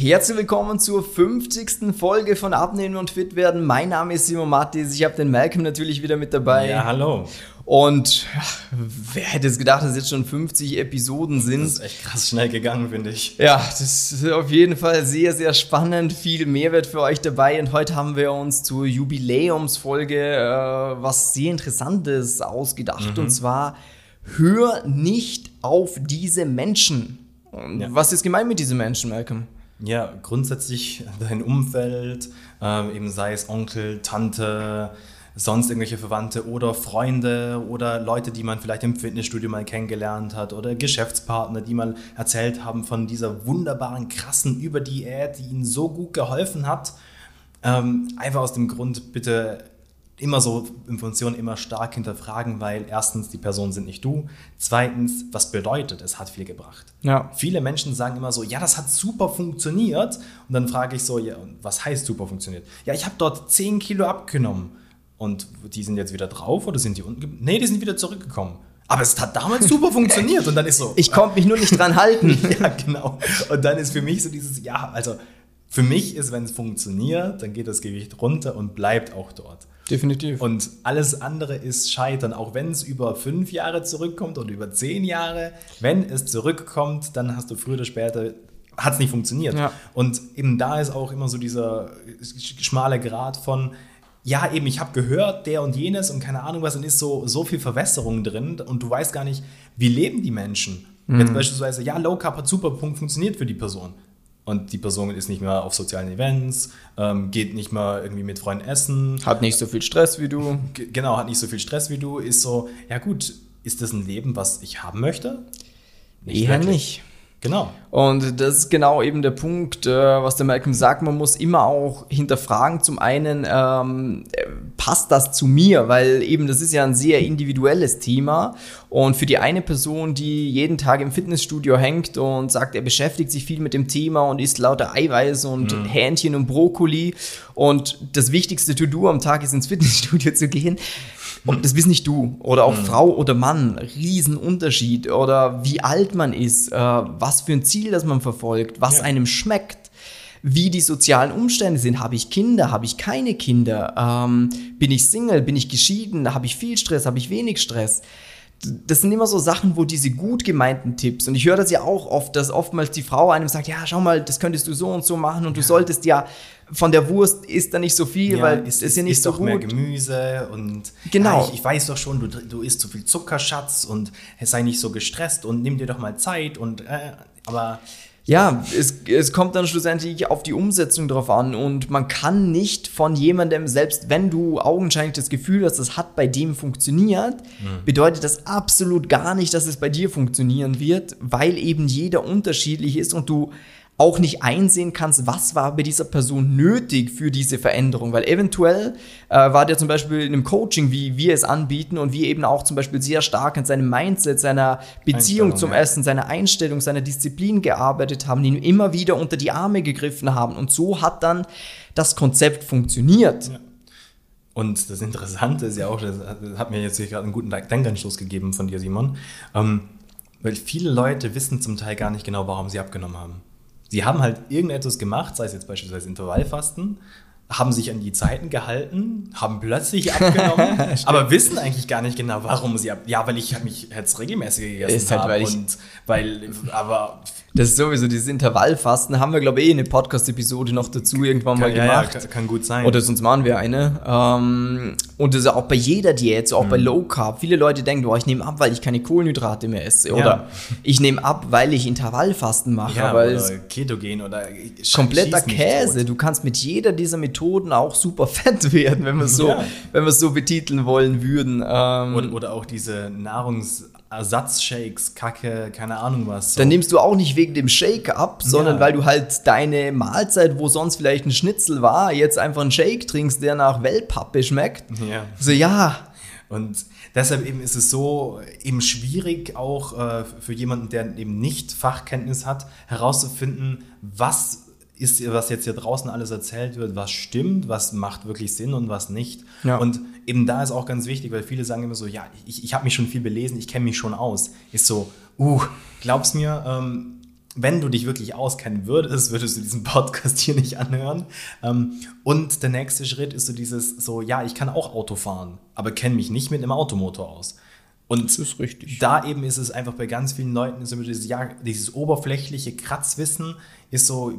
herzlich willkommen zur 50. Folge von Abnehmen und Fit werden. Mein Name ist Simon Mattis, ich habe den Malcolm natürlich wieder mit dabei. Ja, hallo. Und wer hätte es gedacht, dass jetzt schon 50 Episoden sind? Das ist echt krass schnell gegangen, finde ich. Ja, das ist auf jeden Fall sehr, sehr spannend. Viel Mehrwert für euch dabei. Und heute haben wir uns zur Jubiläumsfolge äh, was sehr Interessantes ausgedacht. Mhm. Und zwar, hör nicht auf diese Menschen. Ja. was ist gemeint mit diesen Menschen, Malcolm? Ja, grundsätzlich dein Umfeld, äh, eben sei es Onkel, Tante, sonst irgendwelche Verwandte oder Freunde oder Leute, die man vielleicht im Fitnessstudio mal kennengelernt hat oder Geschäftspartner, die mal erzählt haben von dieser wunderbaren, krassen Überdiät, die ihnen so gut geholfen hat. Ähm, einfach aus dem Grund, bitte immer so Informationen immer stark hinterfragen, weil erstens, die Personen sind nicht du. Zweitens, was bedeutet, es hat viel gebracht. Ja. Viele Menschen sagen immer so, ja, das hat super funktioniert. Und dann frage ich so, ja, was heißt super funktioniert? Ja, ich habe dort 10 Kilo abgenommen. Und die sind jetzt wieder drauf oder sind die unten? Nee, die sind wieder zurückgekommen. Aber es hat damals super funktioniert. Und dann ist so. Ich konnte mich nur nicht dran halten. ja, genau. Und dann ist für mich so dieses, ja, also für mich ist, wenn es funktioniert, dann geht das Gewicht runter und bleibt auch dort. Definitiv. Und alles andere ist Scheitern, auch wenn es über fünf Jahre zurückkommt oder über zehn Jahre. Wenn es zurückkommt, dann hast du früher oder später hat es nicht funktioniert. Ja. Und eben da ist auch immer so dieser schmale Grad von, ja, eben, ich habe gehört, der und jenes und keine Ahnung was, und ist so, so viel Verwässerung drin und du weißt gar nicht, wie leben die Menschen. Mhm. Jetzt beispielsweise, ja, Low Carb hat super Punkt funktioniert für die Person und die Person ist nicht mehr auf sozialen Events, ähm, geht nicht mehr irgendwie mit Freunden essen. Hat nicht so viel Stress wie du. Genau, hat nicht so viel Stress wie du. Ist so, ja gut, ist das ein Leben, was ich haben möchte? Nicht Eher wirklich. nicht. Genau. Und das ist genau eben der Punkt, äh, was der Malcolm sagt. Man muss immer auch hinterfragen, zum einen, ähm, passt das zu mir? Weil eben das ist ja ein sehr individuelles Thema. Und für die eine Person, die jeden Tag im Fitnessstudio hängt und sagt, er beschäftigt sich viel mit dem Thema und isst lauter Eiweiß und mhm. Hähnchen und Brokkoli und das wichtigste To-Do am Tag ist ins Fitnessstudio zu gehen, und das bist nicht du. Oder auch mhm. Frau oder Mann. Riesenunterschied. Oder wie alt man ist, äh, was für ein Ziel das man verfolgt, was ja. einem schmeckt. Wie die sozialen Umstände sind. Habe ich Kinder? Habe ich keine Kinder? Ähm, bin ich Single? Bin ich geschieden? Habe ich viel Stress? Habe ich wenig Stress? das sind immer so Sachen, wo diese gut gemeinten Tipps, und ich höre das ja auch oft, dass oftmals die Frau einem sagt, ja, schau mal, das könntest du so und so machen und ja. du solltest ja von der Wurst isst da nicht so viel, ja, weil es ist ja nicht ist so doch gut. mehr Gemüse und genau. Ja, ich, ich, weiß doch schon, du, du isst zu viel Zuckerschatz und sei nicht so gestresst und nimm dir doch mal Zeit und äh, aber ja, es, es kommt dann schlussendlich auf die Umsetzung drauf an und man kann nicht von jemandem, selbst wenn du augenscheinlich das Gefühl hast, das hat bei dem funktioniert, mhm. bedeutet das absolut gar nicht, dass es bei dir funktionieren wird, weil eben jeder unterschiedlich ist und du auch nicht einsehen kannst, was war bei dieser Person nötig für diese Veränderung. Weil eventuell äh, war der zum Beispiel in einem Coaching, wie wir es anbieten und wir eben auch zum Beispiel sehr stark an seinem Mindset, seiner Beziehung zum ja. Essen, seiner Einstellung, seiner Disziplin gearbeitet haben, ihn immer wieder unter die Arme gegriffen haben. Und so hat dann das Konzept funktioniert. Ja. Und das Interessante ist ja auch, das hat mir jetzt hier gerade einen guten Denkanstoß gegeben von dir, Simon, ähm, weil viele Leute wissen zum Teil gar nicht genau, warum sie abgenommen haben. Sie haben halt irgendetwas gemacht, sei es jetzt beispielsweise Intervallfasten, haben sich an die Zeiten gehalten, haben plötzlich abgenommen, aber wissen eigentlich gar nicht genau, warum sie ab. Ja, weil ich mich jetzt regelmäßig gegessen ist halt, weil und weil, aber das ist sowieso dieses Intervallfasten, haben wir glaube ich eh eine Podcast-Episode noch dazu irgendwann kann, mal gemacht. Ja, kann, kann, gut sein. Oder sonst machen wir eine. Ähm, und das ist auch bei jeder Diät, so auch mhm. bei Low Carb. Viele Leute denken, oh, ich nehme ab, weil ich keine Kohlenhydrate mehr esse. Oder ja. ich nehme ab, weil ich Intervallfasten mache. Ja, aber oder Ketogen oder kompletter Käse. Du kannst mit jeder dieser Methoden auch super fett werden, wenn wir es so, ja. wenn wir es so betiteln wollen würden. Ähm, oder, oder auch diese Nahrungs Ersatzshakes, Kacke, keine Ahnung was. So. Dann nimmst du auch nicht wegen dem Shake ab, sondern ja. weil du halt deine Mahlzeit, wo sonst vielleicht ein Schnitzel war, jetzt einfach einen Shake trinkst, der nach Wellpappe schmeckt. Ja. So, ja. Und deshalb eben ist es so eben schwierig, auch äh, für jemanden, der eben nicht Fachkenntnis hat, herauszufinden, was ist, was jetzt hier draußen alles erzählt wird, was stimmt, was macht wirklich Sinn und was nicht. Ja. Und eben da ist auch ganz wichtig, weil viele sagen immer so, ja, ich, ich habe mich schon viel belesen, ich kenne mich schon aus. Ist so, uh, glaub's mir, ähm, wenn du dich wirklich auskennen würdest, würdest du diesen Podcast hier nicht anhören. Ähm, und der nächste Schritt ist so dieses, so, ja, ich kann auch Auto fahren, aber kenne mich nicht mit einem Automotor aus. Und das ist richtig. da eben ist es einfach bei ganz vielen Leuten, immer dieses, ja, dieses oberflächliche Kratzwissen ist so,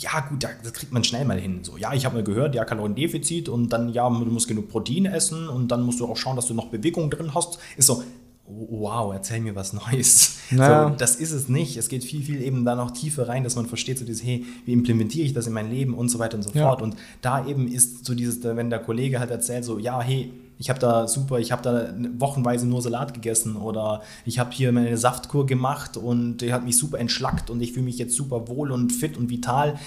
ja gut, das kriegt man schnell mal hin. So, ja, ich habe mal gehört, ja, Kaloriendefizit und dann, ja, du musst genug Protein essen und dann musst du auch schauen, dass du noch Bewegung drin hast. Ist so, wow, erzähl mir was Neues. Naja. So, das ist es nicht. Es geht viel, viel eben da noch tiefer rein, dass man versteht, so dieses, hey, wie implementiere ich das in mein Leben und so weiter und so ja. fort. Und da eben ist so dieses, wenn der Kollege halt erzählt, so, ja, hey, ich habe da super, ich habe da wochenweise nur Salat gegessen oder ich habe hier meine Saftkur gemacht und der hat mich super entschlackt und ich fühle mich jetzt super wohl und fit und vital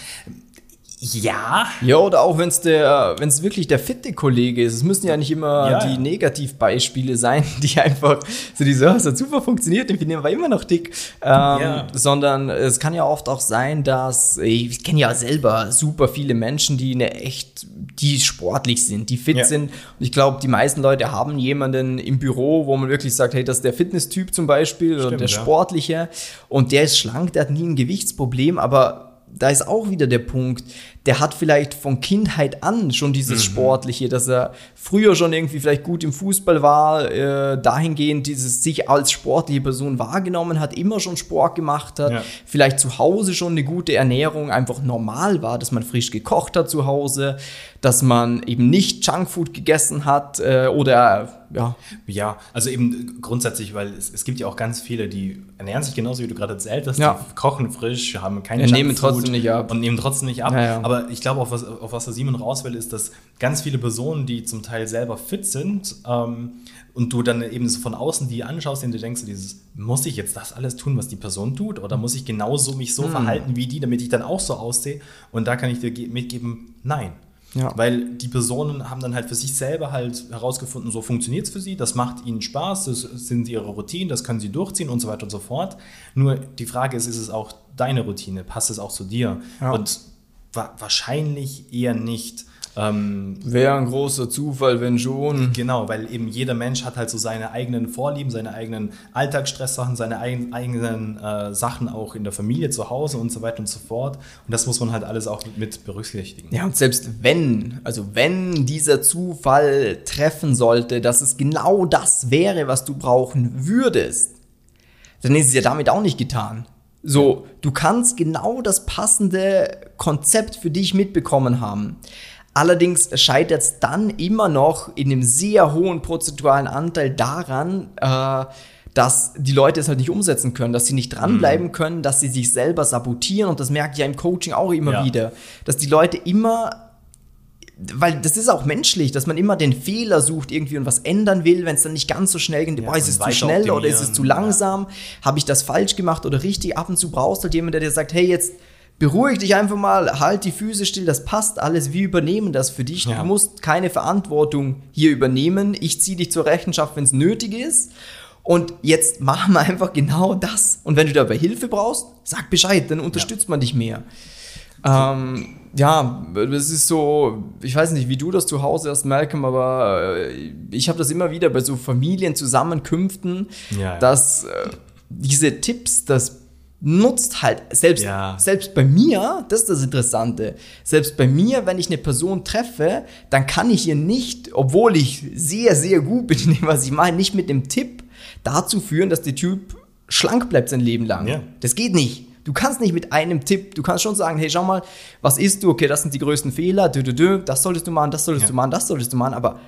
ja. Ja, oder auch wenn es der, wenn es wirklich der fitte Kollege ist. Es müssen ja nicht immer ja, die Negativbeispiele sein, die einfach so diese, oh, es hat super funktioniert, den finden wir immer noch dick. Ähm, ja. Sondern es kann ja oft auch sein, dass, ich kenne ja selber super viele Menschen, die eine echt, die sportlich sind, die fit sind. Und ich glaube, die meisten Leute haben jemanden im Büro, wo man wirklich sagt, hey, das ist der Fitnesstyp zum Beispiel Stimmt, oder der Sportliche. Und der ist schlank, der hat nie ein Gewichtsproblem, aber da ist auch wieder der Punkt, der hat vielleicht von Kindheit an schon dieses mhm. Sportliche, dass er früher schon irgendwie vielleicht gut im Fußball war, äh, dahingehend dieses sich als sportliche Person wahrgenommen hat, immer schon Sport gemacht hat, ja. vielleicht zu Hause schon eine gute Ernährung einfach normal war, dass man frisch gekocht hat zu Hause, dass man eben nicht Junkfood gegessen hat äh, oder ja. Ja, also eben grundsätzlich, weil es, es, gibt ja auch ganz viele, die ernähren sich genauso, wie du gerade erzählt hast, ja. die kochen frisch, haben keine ja, nehmen trotzdem nicht ab. Und nehmen trotzdem nicht ab. Ja, ja. Aber ich glaube, auf was, auf was der Simon raus will, ist, dass ganz viele Personen, die zum Teil selber fit sind, ähm, und du dann eben so von außen die anschaust und du denkst, dieses, muss ich jetzt das alles tun, was die Person tut? Oder muss ich genauso mich so hm. verhalten wie die, damit ich dann auch so aussehe? Und da kann ich dir mitgeben, nein. Ja. Weil die Personen haben dann halt für sich selber halt herausgefunden, so funktioniert es für sie, das macht ihnen Spaß, das sind ihre Routinen, das können sie durchziehen und so weiter und so fort. Nur die Frage ist, ist es auch deine Routine? Passt es auch zu dir? Ja. Und wa wahrscheinlich eher nicht. Ähm, Wäre ein großer Zufall, wenn schon. Genau, weil eben jeder Mensch hat halt so seine eigenen Vorlieben, seine eigenen Alltagsstresssachen, seine eigen, eigenen äh, Sachen auch in der Familie, zu Hause und so weiter und so fort. Und das muss man halt alles auch mit berücksichtigen. Ja, und selbst wenn, also wenn dieser Zufall treffen sollte, dass es genau das wäre, was du brauchen würdest, dann ist es ja damit auch nicht getan. So, du kannst genau das passende Konzept für dich mitbekommen haben. Allerdings scheitert es dann immer noch in einem sehr hohen prozentualen Anteil daran, äh, dass die Leute es halt nicht umsetzen können, dass sie nicht dranbleiben mhm. können, dass sie sich selber sabotieren. Und das merke ich ja im Coaching auch immer ja. wieder, dass die Leute immer weil das ist auch menschlich, dass man immer den Fehler sucht irgendwie und was ändern will, wenn es dann nicht ganz so schnell geht. Ja, boah, ist es zu schnell oder ist es zu langsam? Ja. Habe ich das falsch gemacht oder richtig? Ab und zu brauchst du halt jemanden, der dir sagt, hey, jetzt beruhig dich einfach mal, halt die Füße still, das passt alles, wir übernehmen das für dich. Ja. Du musst keine Verantwortung hier übernehmen. Ich ziehe dich zur Rechenschaft, wenn es nötig ist. Und jetzt machen wir einfach genau das. Und wenn du dabei Hilfe brauchst, sag Bescheid, dann unterstützt ja. man dich mehr. Ähm, ja, das ist so, ich weiß nicht, wie du das zu Hause hast, Malcolm, aber äh, ich habe das immer wieder bei so Familienzusammenkünften, ja, dass äh, diese Tipps, das nutzt halt selbst, ja. selbst bei mir, das ist das Interessante, selbst bei mir, wenn ich eine Person treffe, dann kann ich ihr nicht, obwohl ich sehr, sehr gut bin in dem, was ich mache, nicht mit dem Tipp dazu führen, dass der Typ schlank bleibt sein Leben lang. Ja. Das geht nicht. Du kannst nicht mit einem Tipp, du kannst schon sagen, hey, schau mal, was isst du? Okay, das sind die größten Fehler, dü, dü, dü, das solltest du machen, das solltest ja. du machen, das solltest du machen, aber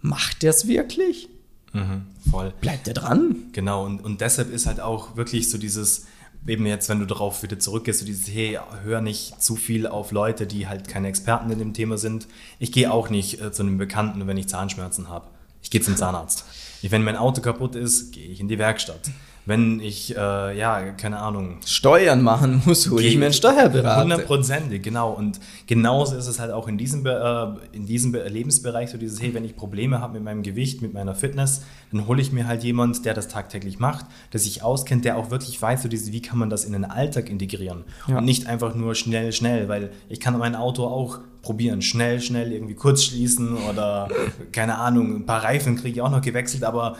macht der es wirklich? Mhm, voll. Bleibt der dran? Genau, und, und deshalb ist halt auch wirklich so dieses, eben jetzt, wenn du darauf wieder zurückgehst, so dieses, hey, hör nicht zu viel auf Leute, die halt keine Experten in dem Thema sind. Ich gehe auch nicht äh, zu einem Bekannten, wenn ich Zahnschmerzen habe. Ich gehe zum Zahnarzt. wenn mein Auto kaputt ist, gehe ich in die Werkstatt wenn ich, äh, ja, keine Ahnung. Steuern machen muss, hole ich mir einen Steuerberater. Hundertprozentig, genau. Und genauso ist es halt auch in diesem, äh, in diesem Lebensbereich so dieses, hey, wenn ich Probleme habe mit meinem Gewicht, mit meiner Fitness, dann hole ich mir halt jemand, der das tagtäglich macht, der sich auskennt, der auch wirklich weiß, so dieses, wie kann man das in den Alltag integrieren. Ja. Und nicht einfach nur schnell, schnell, weil ich kann mein Auto auch probieren, schnell, schnell irgendwie kurz schließen oder keine Ahnung, ein paar Reifen kriege ich auch noch gewechselt, aber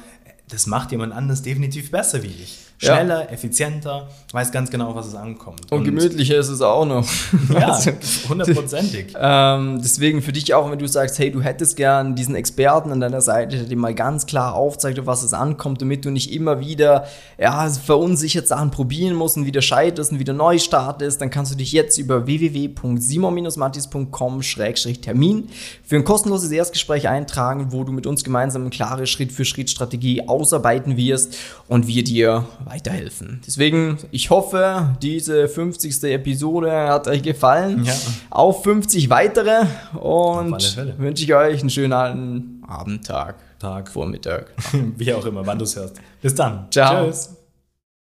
das macht jemand anders definitiv besser wie ich. Schneller, ja. effizienter, weiß ganz genau, was es ankommt. Und, und gemütlicher ist es auch noch. Ja, also, hundertprozentig. ähm, deswegen für dich auch, wenn du sagst, hey, du hättest gern diesen Experten an deiner Seite, der dir mal ganz klar aufzeigt, auf was es ankommt, damit du nicht immer wieder ja, verunsichert Sachen probieren musst und wieder scheiterst und wieder neu startest, dann kannst du dich jetzt über www.simon-mattis.com-termin für ein kostenloses Erstgespräch eintragen, wo du mit uns gemeinsam eine klare Schritt-für-Schritt-Strategie ausarbeiten wirst und wir dir weiterhelfen. Deswegen, ich hoffe, diese 50. Episode hat euch gefallen. Ja. Auf 50 weitere und wünsche ich euch einen schönen Abend, Tag, Tag, Vormittag. Wie auch immer, wann du es hörst. Bis dann. Ciao. Tschüss.